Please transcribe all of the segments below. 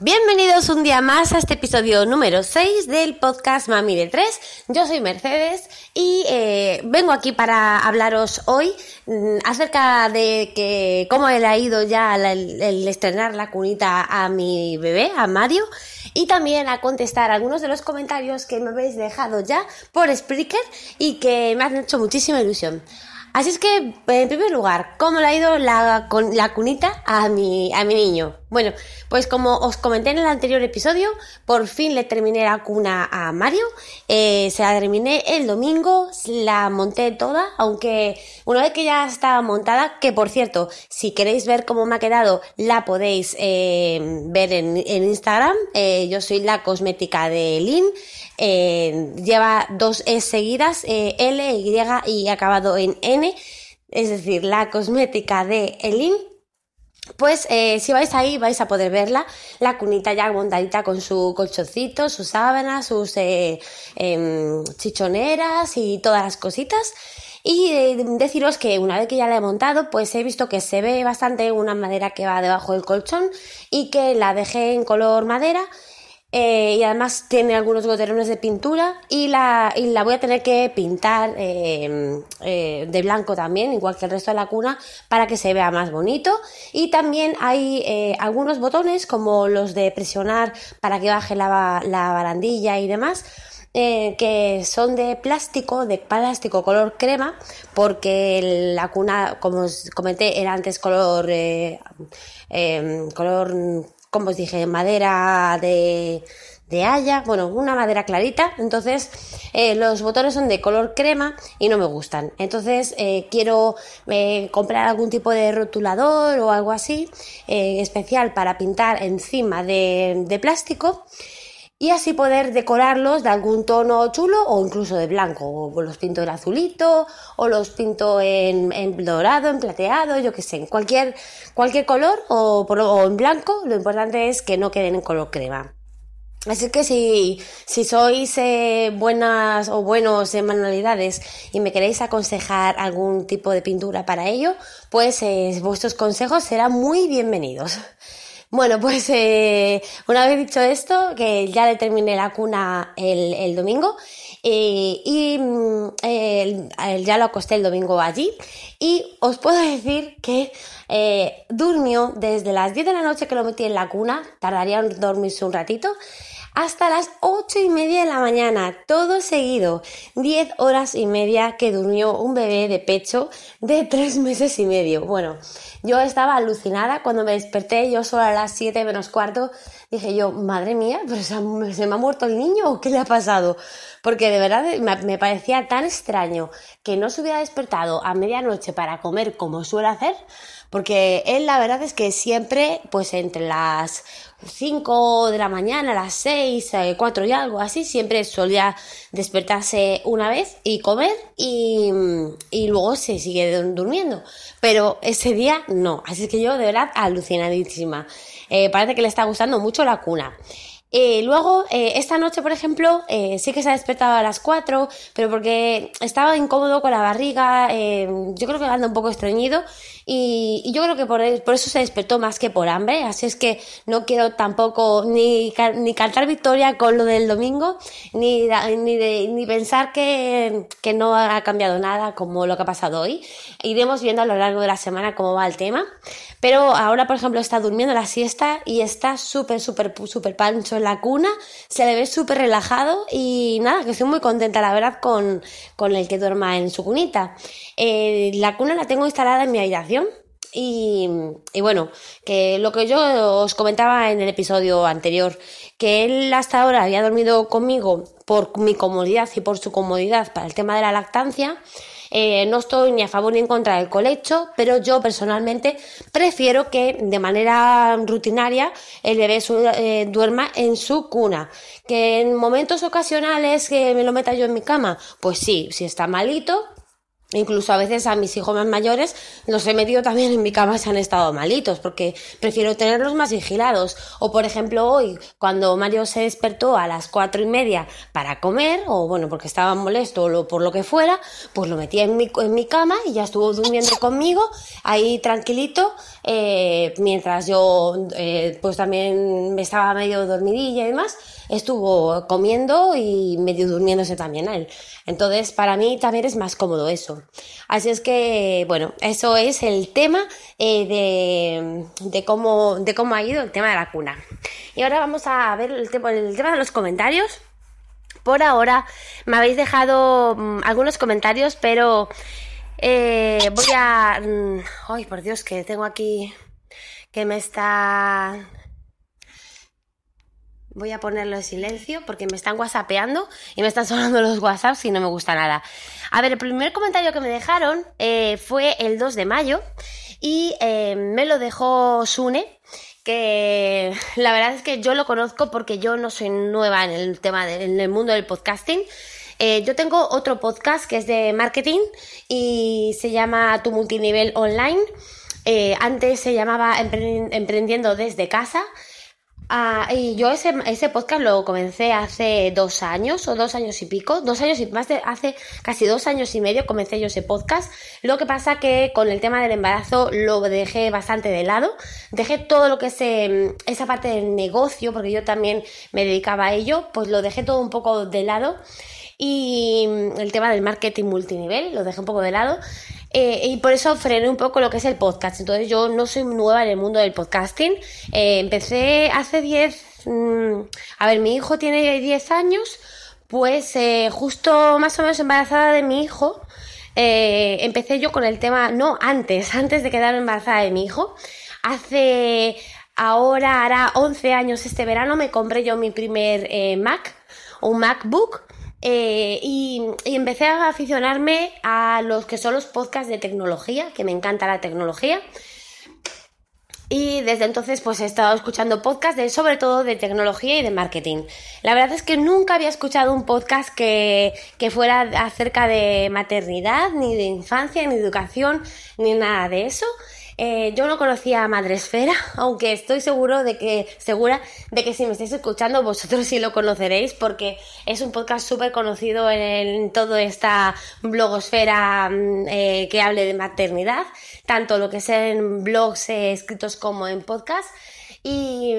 Bienvenidos un día más a este episodio número 6 del podcast Mami de 3. Yo soy Mercedes y eh, vengo aquí para hablaros hoy mm, acerca de que cómo le ha ido ya el, estrenar la cunita a mi bebé, a Mario, y también a contestar algunos de los comentarios que me habéis dejado ya por Spreaker y que me han hecho muchísima ilusión. Así es que, en primer lugar, ¿cómo le ha ido la, cunita a mi niño? Bueno, pues como os comenté en el anterior episodio, por fin le terminé la cuna a Mario. Eh, se la terminé el domingo, la monté toda, aunque una vez que ya estaba montada, que por cierto, si queréis ver cómo me ha quedado, la podéis eh, ver en, Instagram. Eh, yo soy la cosmética de Lynn. Eh, lleva dos E seguidas, eh, L, Y y acabado en N, es decir, la cosmética de Elin. Pues eh, si vais ahí vais a poder verla, la cunita ya montadita con su colchoncito, sus sábanas, sus eh, em, chichoneras y todas las cositas. Y eh, deciros que una vez que ya la he montado, pues he visto que se ve bastante una madera que va debajo del colchón y que la dejé en color madera eh, y además tiene algunos goterones de pintura y la, y la voy a tener que pintar eh, eh, de blanco también, igual que el resto de la cuna, para que se vea más bonito. Y también hay eh, algunos botones como los de presionar para que baje la, la barandilla y demás. Que son de plástico, de plástico color crema, porque la cuna, como os comenté, era antes color, eh, color como os dije, madera de, de haya, bueno, una madera clarita, entonces eh, los botones son de color crema y no me gustan. Entonces eh, quiero eh, comprar algún tipo de rotulador o algo así especial para pintar encima de, de plástico y así poder decorarlos de algún tono chulo o incluso de blanco. O los pinto en azulito, o los pinto en, dorado, en plateado, yo qué sé, en cualquier, cualquier color o en blanco. Lo importante es que no queden en color crema. Así que si, si sois eh, buenas o buenos en manualidades y me queréis aconsejar algún tipo de pintura para ello, pues eh, vuestros consejos serán muy bienvenidos. Bueno, pues eh, una vez dicho esto, que ya le terminé la cuna el, domingo eh, y mm, ya lo acosté el domingo allí y os puedo decir que eh, durmió desde las 10 de la noche que lo metí en la cuna, tardaría en dormirse un ratito, hasta las ocho y media de la mañana, todo seguido. Diez horas y media que durmió un bebé de pecho de tres meses y medio. Bueno, yo estaba alucinada cuando me desperté, yo solo a las siete menos cuarto, dije yo, madre mía, pero se, se me ha muerto el niño o qué le ha pasado? Porque de verdad me, parecía tan extraño que no se hubiera despertado a medianoche para comer como suele hacer, porque él la verdad es que siempre, pues entre las 5 de la mañana, las 6, 4 y algo así, siempre solía despertarse una vez y comer y, y luego se sigue dur- durmiendo. Pero ese día no, así que yo de verdad alucinadísima. Eh, parece que le está gustando mucho la cuna. Eh, luego, eh, esta noche, por ejemplo, sí que se ha despertado a las 4, pero porque estaba incómodo con la barriga, yo creo que anda un poco estreñido y, yo creo que por, eso se despertó más que por hambre, así es que no quiero tampoco ni, ni cantar victoria con lo del domingo, ni, ni, ni pensar que, que no ha cambiado nada como lo que ha pasado hoy. Iremos viendo a lo largo de la semana cómo va el tema, pero ahora, por ejemplo, está durmiendo la siesta y está súper, súper, súper pancho en la cuna, se le ve súper relajado y nada, que estoy muy contenta, la verdad, con, con el que duerma en su cunita. Eh, la cuna la tengo instalada en mi habitación. Y, bueno, que lo que yo os comentaba en el episodio anterior, que él hasta ahora había dormido conmigo por mi comodidad y por su comodidad para el tema de la lactancia, eh, no estoy ni a favor ni en contra del colecho, pero yo personalmente prefiero que de manera rutinaria el bebé su- eh, duerma en su cuna. Que en momentos ocasionales que me lo meta yo en mi cama, pues sí, si está malito, Incluso a veces a mis hijos más mayores los he metido también en mi cama si han estado malitos, porque prefiero tenerlos más vigilados. O por ejemplo hoy, cuando Mario se despertó a las cuatro y media para comer, o bueno, porque estaba molesto o por lo que fuera, pues lo metí en mi, en mi cama y ya estuvo durmiendo conmigo, ahí tranquilito, eh, mientras yo eh, pues también me estaba medio dormidilla y demás estuvo comiendo y medio durmiéndose también a él. Entonces, para mí también es más cómodo eso. Así es que, bueno, eso es el tema eh, de, de, cómo, de cómo ha ido el tema de la cuna. Y ahora vamos a ver el tema, de los comentarios. Por ahora me habéis dejado mm, algunos comentarios, pero eh, voy a... Mm, ay, por Dios, que tengo aquí que me está Voy a ponerlo en silencio porque me están whatsappeando y me están sonando los whatsapps y no me gusta nada. A ver, el primer comentario que me dejaron eh, fue el 2 de mayo y eh, me lo dejó Sune que la verdad es que yo lo conozco porque yo no soy nueva en el tema del mundo del podcasting. Eh, yo tengo otro podcast que es de marketing y se llama Tu Multinivel Online. antes se llamaba Emprendiendo desde casa Ah, y yo ese, ese podcast lo comencé hace dos años o dos años y pico, dos años y más de hace casi dos años y medio comencé yo ese podcast. Lo que pasa que con el tema del embarazo lo dejé bastante de lado, dejé todo lo que es em, esa parte del negocio, porque yo también me dedicaba a ello, pues lo dejé todo un poco de lado. Y mm, el tema del marketing multinivel lo dejé un poco de lado eh, y por eso frené un poco lo que es el podcast. Entonces yo no soy nueva en el mundo del podcasting. Eh, empecé hace 10... Mm, a ver, mi hijo tiene 10 años, pues eh, justo más o menos embarazada de mi hijo. empecé yo con el tema, no antes, antes de quedarme embarazada de mi hijo. Hace ahora hará 11 años este verano me compré yo mi primer Mac, un MacBook eh, y, empecé a aficionarme a los que son los podcasts de tecnología, que me encanta la tecnología. Y desde entonces pues he estado escuchando podcasts de, sobre todo de tecnología y de marketing. La verdad es que nunca había escuchado un podcast que, que fuera acerca de maternidad, ni de infancia, ni de educación, ni nada de eso. Eh, yo no conocía a Madresfera, aunque estoy seguro de que, segura de que si me estáis escuchando vosotros sí lo conoceréis porque es un podcast súper conocido en, toda esta blogosfera mm, eh, que hable de maternidad, tanto lo que es en blogs eh, escritos como en podcast. Y,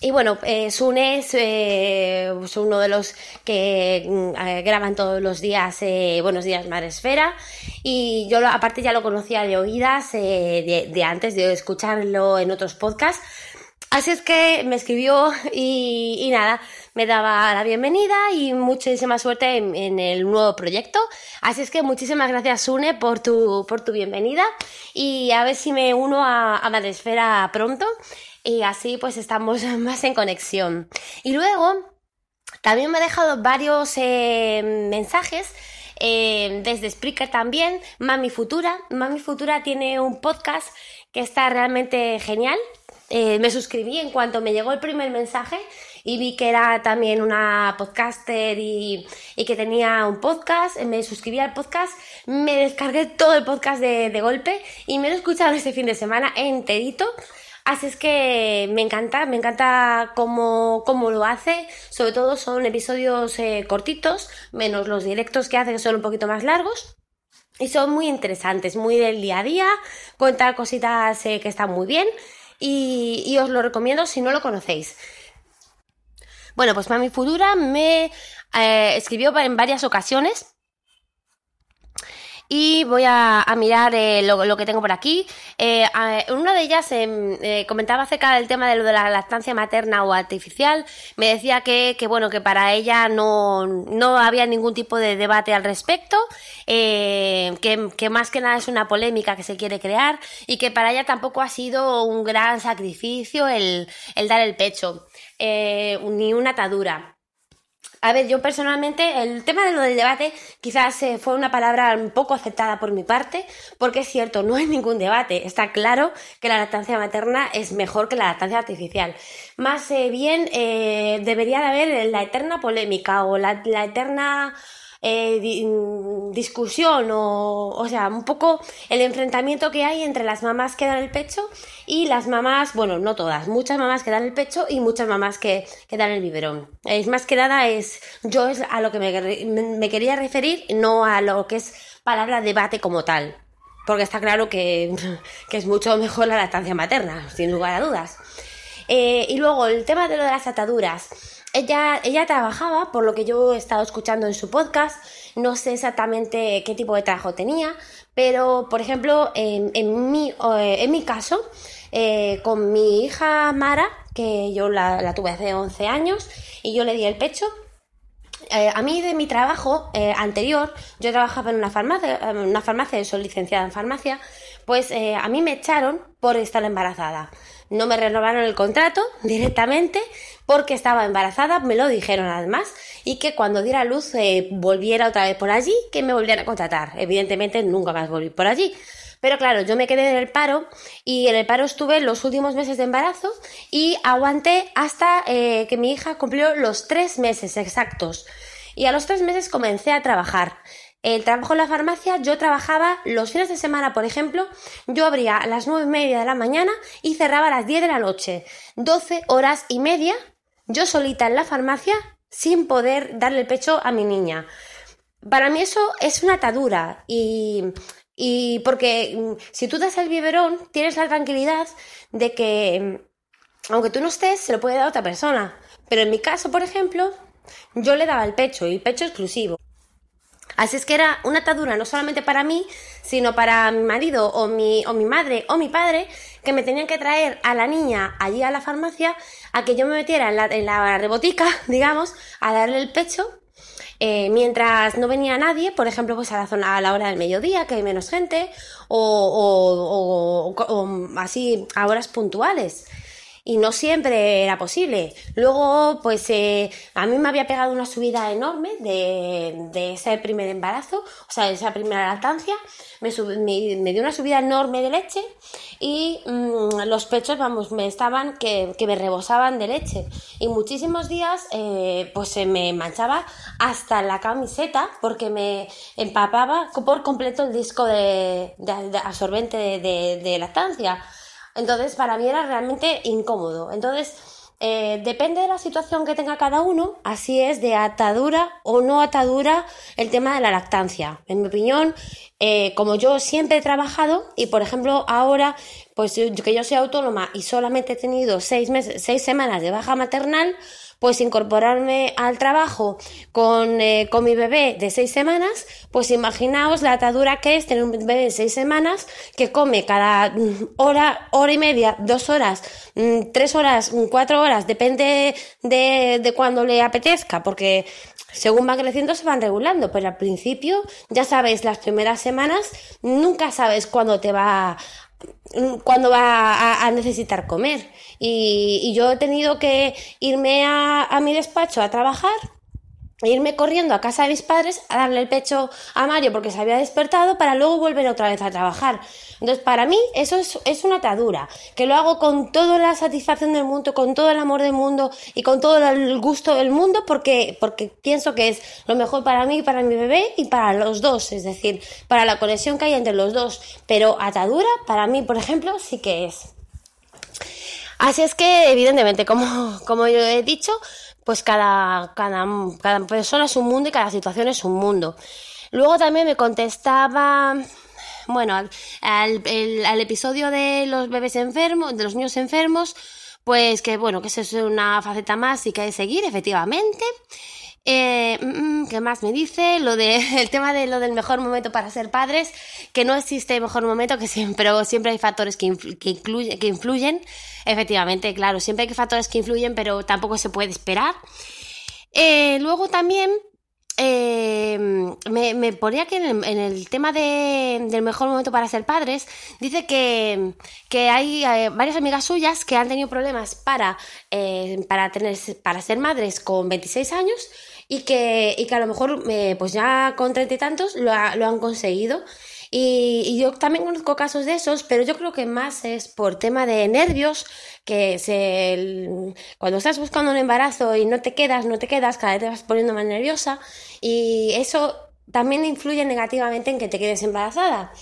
y bueno, eh, Sune es eh, pues uno de los que mm, eh, graban todos los días Buenos Días Maresfera. Y yo aparte ya lo conocía de oídas, de, antes de escucharlo en otros podcasts. Así es que me escribió y, nada, me daba la bienvenida y muchísima suerte en, en, el nuevo proyecto. Así es que muchísimas gracias, Sune, por tu, por tu bienvenida y a ver si me uno a, a Madresfera pronto y así pues estamos más en conexión. Y luego también me ha dejado varios eh, mensajes. Eh, desde Spreaker también, Mami Futura. Mami Futura tiene un podcast que está realmente genial. Eh, me suscribí en cuanto me llegó el primer mensaje y vi que era también una podcaster y, que tenía un podcast. Me suscribí al podcast, me descargué todo el podcast de, de golpe y me lo he escuchado este fin de semana enterito. Así es que me encanta, me encanta cómo, cómo lo hace. Sobre todo son episodios eh, cortitos, menos los directos que hace que son un poquito más largos. Y son muy interesantes, muy del día a día, cuenta cositas eh, que están muy bien y, y, os lo recomiendo si no lo conocéis. Bueno, pues Mami Futura me eh, escribió en varias ocasiones y voy a, mirar eh, lo, que tengo por aquí. Eh, una de ellas em, eh, comentaba acerca del tema de lo de la lactancia materna o artificial. Me decía que, bueno, que para ella no, no había ningún tipo de debate al respecto, que, más que nada es una polémica que se quiere crear y que para ella tampoco ha sido un gran sacrificio el dar el pecho, ni una atadura. A ver, yo personalmente, el tema de lo del debate quizás eh, fue una palabra un poco aceptada por mi parte, porque es cierto, no hay ningún debate. Está claro que la lactancia materna es mejor que la lactancia artificial. Más eh, bien, eh, debería de haber la eterna polémica o la, la eterna eh, mm, discusión o, o sea, un poco el enfrentamiento que hay entre las mamás que dan el pecho y las mamás, bueno, no todas, muchas mamás que dan el pecho y muchas mamás que, que dan el biberón. Es más que nada es, yo es a lo que me, quería referir, no a lo que es palabra debate como tal. Porque está claro que, que es mucho mejor la lactancia materna, sin lugar a dudas. Eh, y luego el tema de lo de las ataduras. Ella, ella trabajaba, por lo que yo he estado escuchando en su podcast, no sé exactamente qué tipo de trabajo tenía, pero por ejemplo, en, mi, eh, en mi caso, eh, con mi hija Mara, que yo la, la, tuve hace 11 años, y yo le di el pecho. Eh, a mí de mi trabajo anterior, yo trabajaba en una farmacia, una farmacia, soy licenciada en farmacia, pues a mí me echaron por estar embarazada no me renovaron el contrato directamente porque estaba embarazada, me lo dijeron además, y que cuando diera luz eh, volviera otra vez por allí, que me volvieran a contratar. Evidentemente nunca más volví por allí. Pero claro, yo me quedé en el paro y en el paro estuve los últimos meses de embarazo y aguanté hasta eh, que mi hija cumplió los tres meses exactos. Y a los tres meses comencé a trabajar. El trabajo en la farmacia, yo trabajaba los fines de semana, por ejemplo, yo abría a las nueve y media de la mañana y cerraba a las 10 de la noche. 12 horas y media, yo solita en la farmacia, sin poder darle el pecho a mi niña. Para mí eso es una atadura y, y porque mm, si tú das el biberón, tienes la tranquilidad de que, mm, aunque tú no estés, se lo puede dar otra persona. Pero en mi caso, por ejemplo, yo le daba el pecho y pecho exclusivo. Así es que era una atadura no solamente para mí, sino para mi marido o mi, o mi madre o mi padre, que me tenían que traer a la niña allí a la farmacia a que yo me metiera en la, en la rebotica, digamos, a darle el pecho. Eh, mientras no venía nadie, por ejemplo, pues a la zona a la hora del mediodía, que hay menos gente, o, o, o así a horas puntuales y no siempre era posible. Luego, pues eh, a mí me había pegado una subida enorme de, de ese primer embarazo, o sea, de esa primera lactancia, me, me, dio una subida enorme de leche y mmm, los pechos, vamos, me estaban que, que, me rebosaban de leche. Y muchísimos días, eh, pues se me manchaba hasta la camiseta porque me empapaba por completo el disco de, de, de absorbente de lactancia. Entonces, para mí era realmente incómodo. Entonces, eh, depende de la situación que tenga cada uno, así es de atadura o no atadura el tema de la lactancia. En mi opinión, eh, como yo siempre he trabajado y por ejemplo ahora, pues que yo soy autónoma y solamente he tenido seis meses, seis semanas de baja maternal, pues incorporarme al trabajo con, eh, con mi bebé de seis semanas, pues imaginaos la atadura que es tener un bebé de seis semanas que come cada mm, hora, hora y media, dos horas, mm, tres horas, mm, cuatro horas, depende de, de cuando le apetezca, porque según va creciendo se van regulando, pero al principio, ya sabéis, las primeras semanas nunca sabes cuándo te va cuando va a, a necesitar comer. Y, y, yo he tenido que irme a, a mi despacho a trabajar irme corriendo a casa de mis padres a darle el pecho a Mario porque se había despertado para luego volver otra vez a trabajar. Entonces, para mí eso es, es, una atadura, que lo hago con toda la satisfacción del mundo, con todo el amor del mundo y con todo el gusto del mundo porque, porque pienso que es lo mejor para mí, para mi bebé y para los dos, es decir, para la conexión que hay entre los dos. Pero atadura, para mí, por ejemplo, sí que es. Así es que, evidentemente, como, como yo he dicho, pues cada, cada, cada persona es un mundo y cada situación es un mundo. Luego también me contestaba, bueno, al, al, episodio de los bebés enfermos, de los niños enfermos, pues que bueno, que eso es una faceta más y que hay que seguir, efectivamente. Eh, mm, ¿Qué más me dice? Lo de el tema de lo del mejor momento para ser padres, que no existe mejor momento, que siempre, pero siempre hay factores que, que influyen. Efectivamente, claro, siempre hay factores que influyen, pero tampoco se puede esperar. Eh, luego también eh, me, ponía que en el, tema de, del mejor momento para ser padres, dice que, que hay eh, varias amigas suyas que han tenido problemas para, eh, para, tener, para ser madres con 26 años y que, y que a lo mejor, eh, pues ya con treinta y tantos lo, lo han conseguido. Y, yo también conozco casos de esos, pero yo creo que más es por tema de nervios, que se, cuando estás buscando un embarazo y no te quedas, no te quedas, cada vez te vas poniendo más nerviosa y eso también influye negativamente en que te quedes embarazada.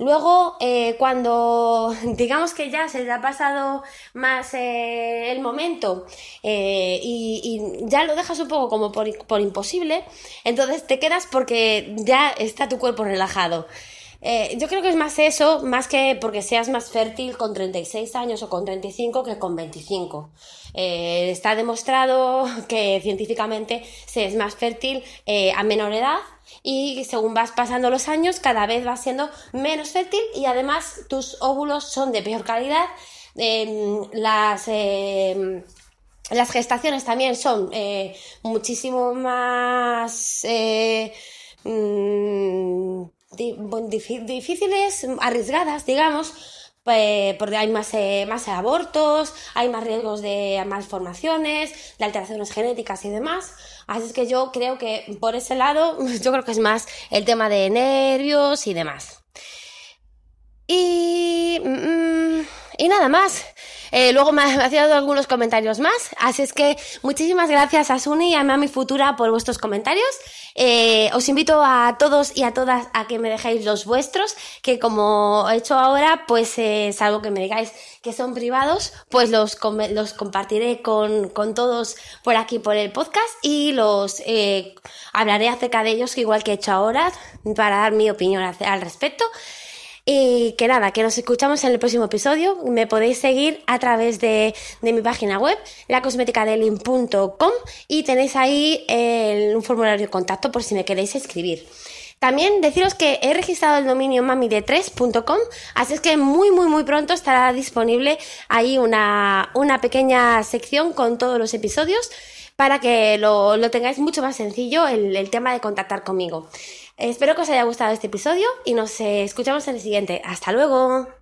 Luego, eh, cuando digamos que ya se te ha pasado más eh, el momento eh, y, ya lo dejas un poco como por, por, imposible, entonces te quedas porque ya está tu cuerpo relajado. Yo creo que es más eso, más que porque seas más fértil con 36 años o con 35 que con 25. está demostrado que científicamente se es más fértil a menor edad y según vas pasando los años cada vez vas siendo menos fértil y además tus óvulos son de peor calidad. Em, las, em, las gestaciones también son eh, muchísimo más eh, mm, difíciles, arriesgadas, digamos, porque hay más, eh, más abortos, hay más riesgos de malformaciones, de alteraciones genéticas y demás. Así es que yo creo que por ese lado, yo creo que es más el tema de nervios y demás. Y, mm, y nada más. Eh, luego me ha dado algunos comentarios más. Así es que muchísimas gracias a Suni y a Mami Futura por vuestros comentarios. Eh, os invito a todos y a todas a que me dejéis los vuestros, que como he hecho ahora, pues eh, salvo que me digáis que son privados, pues los, los compartiré con, con, todos por aquí por el podcast y los hablaré acerca de ellos, igual que he hecho ahora, para dar mi opinión al respecto. Y que nada, que nos escuchamos en el próximo episodio. Me podéis seguir a través de, mi página web, lacosmeticadelin.com y tenéis ahí un formulario de contacto por si me queréis escribir. También deciros que he registrado el dominio mamide3.com, así es que muy, muy, muy pronto estará disponible ahí una, pequeña sección con todos los episodios para que lo, tengáis mucho más sencillo el tema de contactar conmigo. Espero que os haya gustado este episodio y nos escuchamos en el siguiente. Hasta luego.